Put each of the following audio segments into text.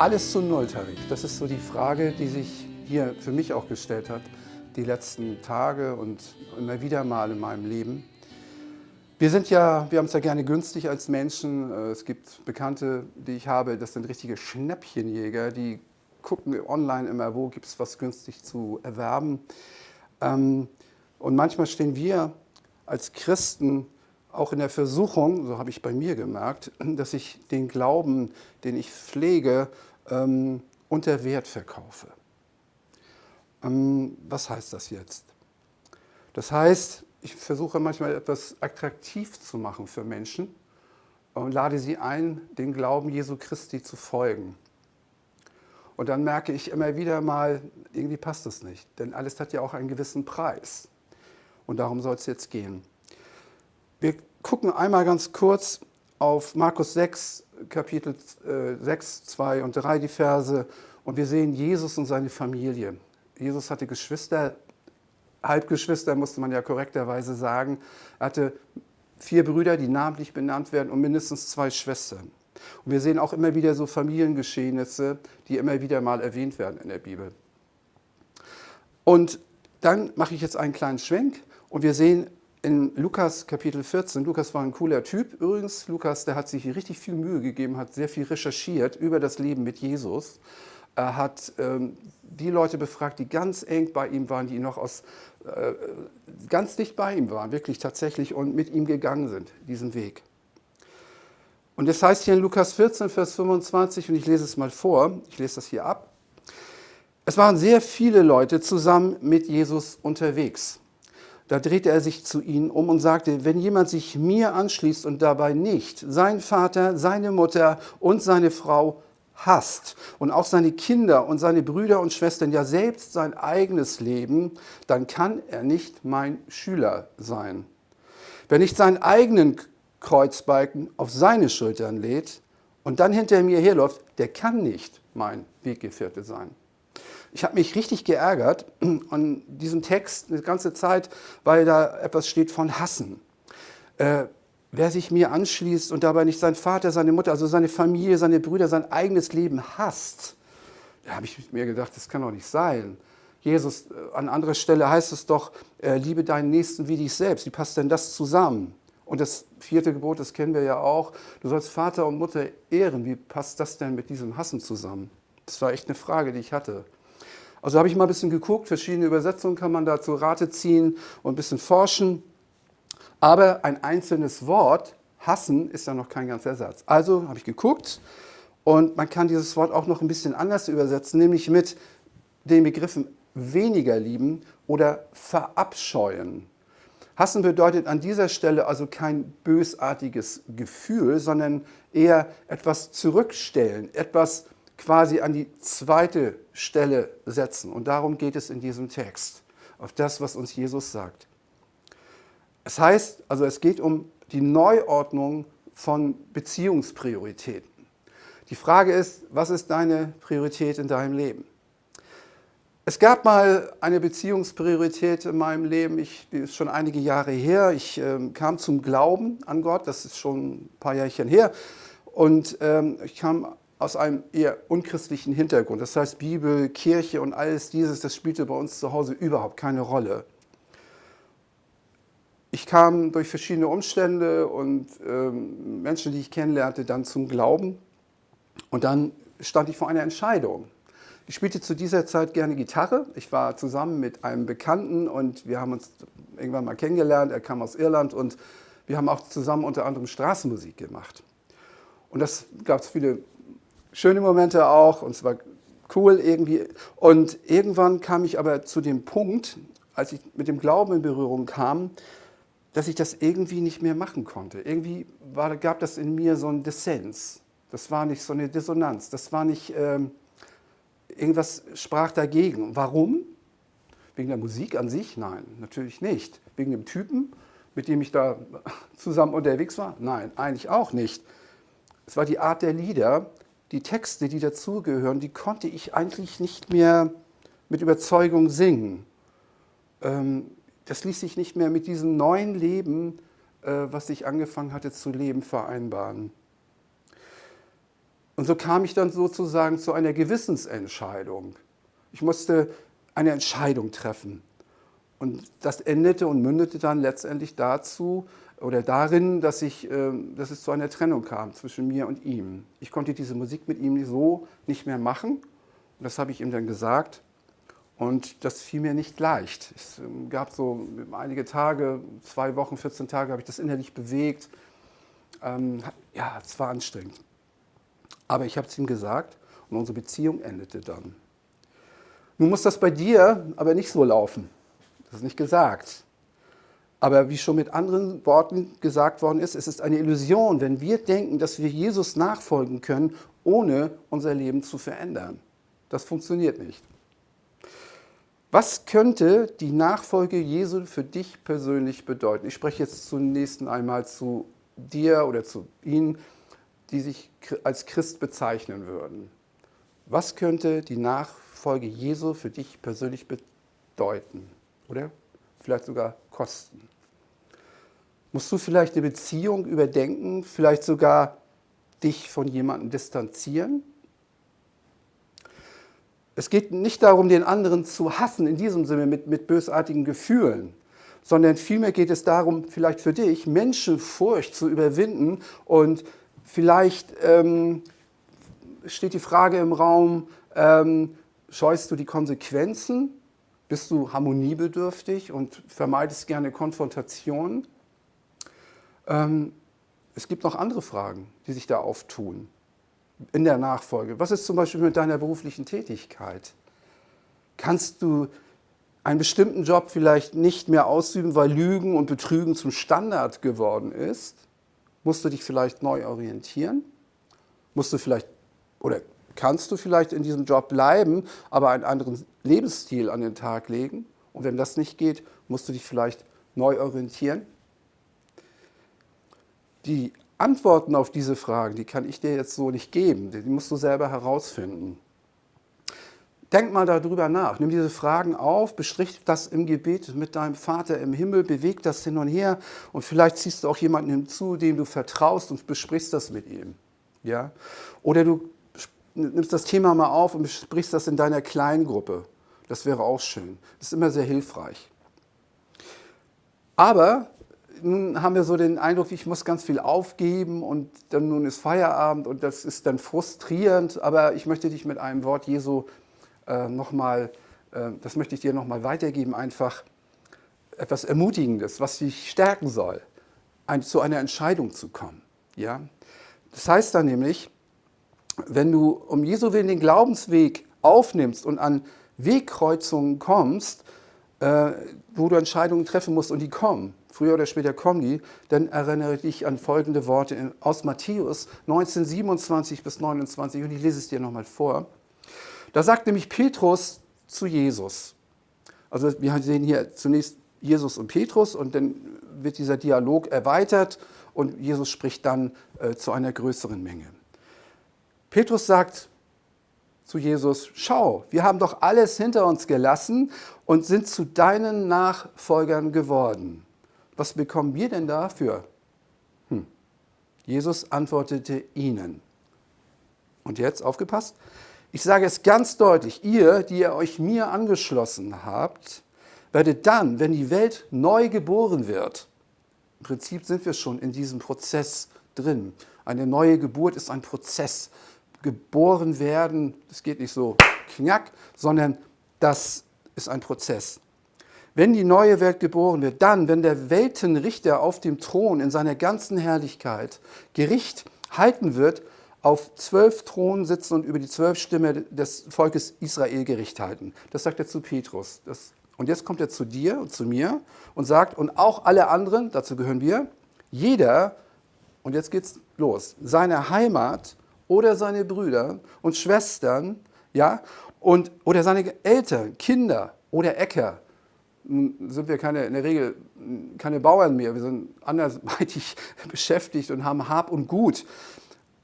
Alles zu Nulltarif. Das ist so die Frage, die sich hier für mich auch gestellt hat, die letzten Tage und immer wieder mal in meinem Leben. Wir sind ja, wir haben es ja gerne günstig als Menschen. Äh, es gibt Bekannte, die ich habe, das sind richtige Schnäppchenjäger, die gucken online immer, wo gibt es was günstig zu erwerben. Ähm, und manchmal stehen wir als Christen auch in der Versuchung, so habe ich bei mir gemerkt, dass ich den Glauben, den ich pflege, ähm, unter Wert verkaufe. Ähm, was heißt das jetzt? Das heißt, ich versuche manchmal etwas attraktiv zu machen für Menschen und lade sie ein, den Glauben Jesu Christi zu folgen. Und dann merke ich immer wieder mal, irgendwie passt es nicht, denn alles hat ja auch einen gewissen Preis. Und darum soll es jetzt gehen. Wir gucken einmal ganz kurz auf Markus 6, Kapitel 6, äh, 2 und 3 die Verse und wir sehen Jesus und seine Familie. Jesus hatte Geschwister, Halbgeschwister musste man ja korrekterweise sagen. Er hatte vier Brüder, die namentlich benannt werden und mindestens zwei Schwestern. Und wir sehen auch immer wieder so Familiengeschehnisse, die immer wieder mal erwähnt werden in der Bibel. Und dann mache ich jetzt einen kleinen Schwenk und wir sehen in Lukas Kapitel 14, Lukas war ein cooler Typ übrigens, Lukas, der hat sich richtig viel Mühe gegeben, hat sehr viel recherchiert über das Leben mit Jesus. Er hat ähm, die Leute befragt, die ganz eng bei ihm waren, die noch aus, äh, ganz dicht bei ihm waren, wirklich tatsächlich, und mit ihm gegangen sind, diesen Weg. Und das heißt hier in Lukas 14, Vers 25, und ich lese es mal vor, ich lese das hier ab. Es waren sehr viele Leute zusammen mit Jesus unterwegs. Da drehte er sich zu ihnen um und sagte, wenn jemand sich mir anschließt und dabei nicht sein Vater, seine Mutter und seine Frau hasst und auch seine Kinder und seine Brüder und Schwestern, ja selbst sein eigenes Leben, dann kann er nicht mein Schüler sein. Wer nicht seinen eigenen Kreuzbalken auf seine Schultern lädt und dann hinter mir herläuft, der kann nicht mein Weggefährte sein. Ich habe mich richtig geärgert an diesem Text eine ganze Zeit, weil da etwas steht von Hassen. Äh, wer sich mir anschließt und dabei nicht sein Vater, seine Mutter, also seine Familie, seine Brüder, sein eigenes Leben hasst, da habe ich mir gedacht, das kann doch nicht sein. Jesus, äh, an anderer Stelle heißt es doch, äh, liebe deinen Nächsten wie dich selbst. Wie passt denn das zusammen? Und das vierte Gebot, das kennen wir ja auch, du sollst Vater und Mutter ehren. Wie passt das denn mit diesem Hassen zusammen? Das war echt eine Frage, die ich hatte. Also habe ich mal ein bisschen geguckt, verschiedene Übersetzungen kann man da zu Rate ziehen und ein bisschen forschen. Aber ein einzelnes Wort, hassen, ist ja noch kein ganzer Satz. Also habe ich geguckt und man kann dieses Wort auch noch ein bisschen anders übersetzen, nämlich mit den Begriffen weniger lieben oder verabscheuen. Hassen bedeutet an dieser Stelle also kein bösartiges Gefühl, sondern eher etwas zurückstellen, etwas quasi an die zweite Stelle setzen. Und darum geht es in diesem Text, auf das, was uns Jesus sagt. Es heißt, also es geht um die Neuordnung von Beziehungsprioritäten. Die Frage ist, was ist deine Priorität in deinem Leben? Es gab mal eine Beziehungspriorität in meinem Leben, ich, die ist schon einige Jahre her. Ich ähm, kam zum Glauben an Gott, das ist schon ein paar Jährchen her. Und ähm, ich kam aus einem eher unchristlichen Hintergrund. Das heißt, Bibel, Kirche und alles dieses, das spielte bei uns zu Hause überhaupt keine Rolle. Ich kam durch verschiedene Umstände und ähm, Menschen, die ich kennenlernte, dann zum Glauben. Und dann stand ich vor einer Entscheidung. Ich spielte zu dieser Zeit gerne Gitarre. Ich war zusammen mit einem Bekannten und wir haben uns irgendwann mal kennengelernt. Er kam aus Irland und wir haben auch zusammen unter anderem Straßenmusik gemacht. Und das gab es viele schöne Momente auch und es war cool irgendwie. Und irgendwann kam ich aber zu dem Punkt, als ich mit dem Glauben in Berührung kam, dass ich das irgendwie nicht mehr machen konnte. Irgendwie war, gab das in mir so einen Dissens. Das war nicht so eine Dissonanz. Das war nicht, ähm, irgendwas sprach dagegen. Warum? Wegen der Musik an sich? Nein, natürlich nicht. Wegen dem Typen, mit dem ich da zusammen unterwegs war? Nein, eigentlich auch nicht. Es war die Art der Lieder, die Texte, die dazugehören, die konnte ich eigentlich nicht mehr mit Überzeugung singen. Ähm, das ließ sich nicht mehr mit diesem neuen Leben, äh, was ich angefangen hatte zu leben, vereinbaren. Und so kam ich dann sozusagen zu einer Gewissensentscheidung. Ich musste eine Entscheidung treffen. Und das endete und mündete dann letztendlich dazu oder darin, dass, ich, ähm, dass es zu einer Trennung kam zwischen mir und ihm. Ich konnte diese Musik mit ihm so nicht mehr machen. Das habe ich ihm dann gesagt. Und das fiel mir nicht leicht. Es ähm, gab so einige Tage, zwei Wochen, 14 Tage, habe ich das innerlich bewegt. Ähm, ja, es war anstrengend. Aber ich habe es ihm gesagt und unsere Beziehung endete dann. Nun muss das bei dir aber nicht so laufen. Das ist nicht gesagt. Aber wie schon mit anderen Worten gesagt worden ist, es ist eine Illusion, wenn wir denken, dass wir Jesus nachfolgen können, ohne unser Leben zu verändern. Das funktioniert nicht. Was könnte die Nachfolge Jesu für dich persönlich bedeuten? Ich spreche jetzt zunächst einmal zu dir oder zu Ihnen, die sich als Christ bezeichnen würden. Was könnte die Nachfolge Jesu für dich persönlich bedeuten? Oder vielleicht sogar kosten? Musst du vielleicht eine Beziehung überdenken, vielleicht sogar dich von jemandem distanzieren? Es geht nicht darum, den anderen zu hassen, in diesem Sinne mit, mit bösartigen Gefühlen, sondern vielmehr geht es darum, vielleicht für dich Menschenfurcht zu überwinden und vielleicht ähm, steht die Frage im Raum, ähm, scheust du die Konsequenzen? Bist du harmoniebedürftig und vermeidest gerne Konfrontationen? Ähm, es gibt noch andere Fragen, die sich da auftun in der Nachfolge? Was ist zum Beispiel mit deiner beruflichen Tätigkeit? Kannst du einen bestimmten Job vielleicht nicht mehr ausüben, weil Lügen und Betrügen zum Standard geworden ist? Musst du dich vielleicht neu orientieren? Musst du vielleicht oder kannst du vielleicht in diesem Job bleiben, aber einen anderen Lebensstil an den Tag legen? Und wenn das nicht geht, musst du dich vielleicht neu orientieren? Die Antworten auf diese Fragen, die kann ich dir jetzt so nicht geben. Die musst du selber herausfinden. Denk mal darüber nach. Nimm diese Fragen auf, bestrich das im Gebet mit deinem Vater im Himmel, beweg das hin und her und vielleicht ziehst du auch jemanden hinzu, dem du vertraust und besprichst das mit ihm. Ja? Oder du nimmst das Thema mal auf und besprichst das in deiner Kleingruppe. Das wäre auch schön. Das ist immer sehr hilfreich. Aber nun haben wir so den Eindruck, ich muss ganz viel aufgeben und dann nun ist Feierabend und das ist dann frustrierend. Aber ich möchte dich mit einem Wort Jesu äh, nochmal, äh, das möchte ich dir nochmal weitergeben, einfach etwas Ermutigendes, was dich stärken soll, ein, zu einer Entscheidung zu kommen. Ja? Das heißt dann nämlich, wenn du um Jesu Willen den Glaubensweg aufnimmst und an Wegkreuzungen kommst, äh, wo du Entscheidungen treffen musst und die kommen, früher oder später kommen die, dann erinnere dich an folgende Worte aus Matthäus 19, 27 bis 29 und ich lese es dir nochmal vor. Da sagt nämlich Petrus zu Jesus, also wir sehen hier zunächst Jesus und Petrus und dann wird dieser Dialog erweitert und Jesus spricht dann äh, zu einer größeren Menge. Petrus sagt zu Jesus, schau, wir haben doch alles hinter uns gelassen und sind zu deinen Nachfolgern geworden was bekommen wir denn dafür? Hm. Jesus antwortete ihnen. Und jetzt aufgepasst. Ich sage es ganz deutlich, ihr, die ihr euch mir angeschlossen habt, werdet dann, wenn die Welt neu geboren wird, im Prinzip sind wir schon in diesem Prozess drin. Eine neue Geburt ist ein Prozess. Geboren werden, das geht nicht so knack, sondern das ist ein Prozess. Wenn die neue Welt geboren wird, dann, wenn der Weltenrichter auf dem Thron in seiner ganzen Herrlichkeit Gericht halten wird, auf zwölf Thronen sitzen und über die zwölf Stämme des Volkes Israel Gericht halten. Das sagt er zu Petrus. Das, und jetzt kommt er zu dir und zu mir und sagt, und auch alle anderen, dazu gehören wir, jeder, und jetzt geht's los, seine Heimat oder seine Brüder und Schwestern, ja, und, oder seine Eltern, Kinder oder Äcker sind wir keine, in der Regel keine Bauern mehr. Wir sind andersweitig beschäftigt und haben Hab und Gut.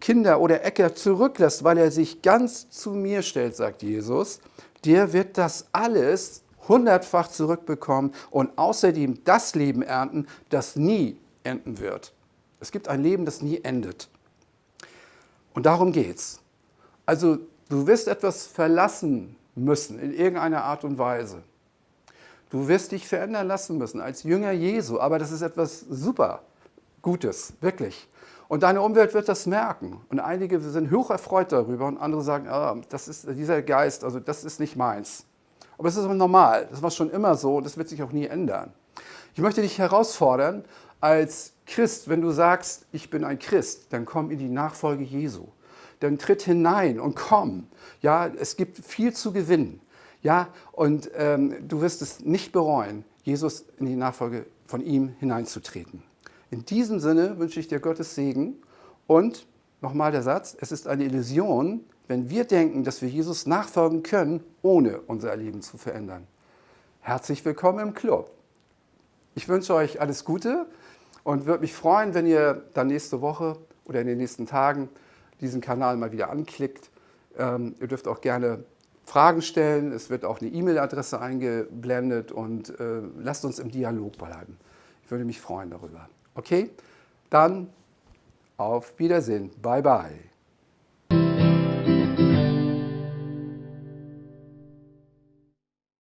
Kinder oder Äcker zurücklässt, weil er sich ganz zu mir stellt, sagt Jesus, der wird das alles hundertfach zurückbekommen und außerdem das Leben ernten, das nie enden wird. Es gibt ein Leben, das nie endet. Und darum geht's. Also du wirst etwas verlassen müssen in irgendeiner Art und Weise. Du wirst dich verändern lassen müssen als Jünger Jesu, aber das ist etwas super Gutes, wirklich. Und deine Umwelt wird das merken. Und einige sind hocherfreut darüber und andere sagen, ah, das ist dieser Geist, also das ist nicht meins. Aber es ist normal, das war schon immer so und das wird sich auch nie ändern. Ich möchte dich herausfordern, als Christ, wenn du sagst, ich bin ein Christ, dann komm in die Nachfolge Jesu. Dann tritt hinein und komm. Ja, es gibt viel zu gewinnen. Ja, und ähm, du wirst es nicht bereuen, Jesus in die Nachfolge von ihm hineinzutreten. In diesem Sinne wünsche ich dir Gottes Segen und nochmal der Satz, es ist eine Illusion, wenn wir denken, dass wir Jesus nachfolgen können, ohne unser Leben zu verändern. Herzlich willkommen im Club. Ich wünsche euch alles Gute und würde mich freuen, wenn ihr dann nächste Woche oder in den nächsten Tagen diesen Kanal mal wieder anklickt. Ähm, ihr dürft auch gerne Fragen stellen. Es wird auch eine E-Mail-Adresse eingeblendet und äh, lasst uns im Dialog bleiben. Ich würde mich freuen darüber. Okay? Dann auf Wiedersehen. Bye bye.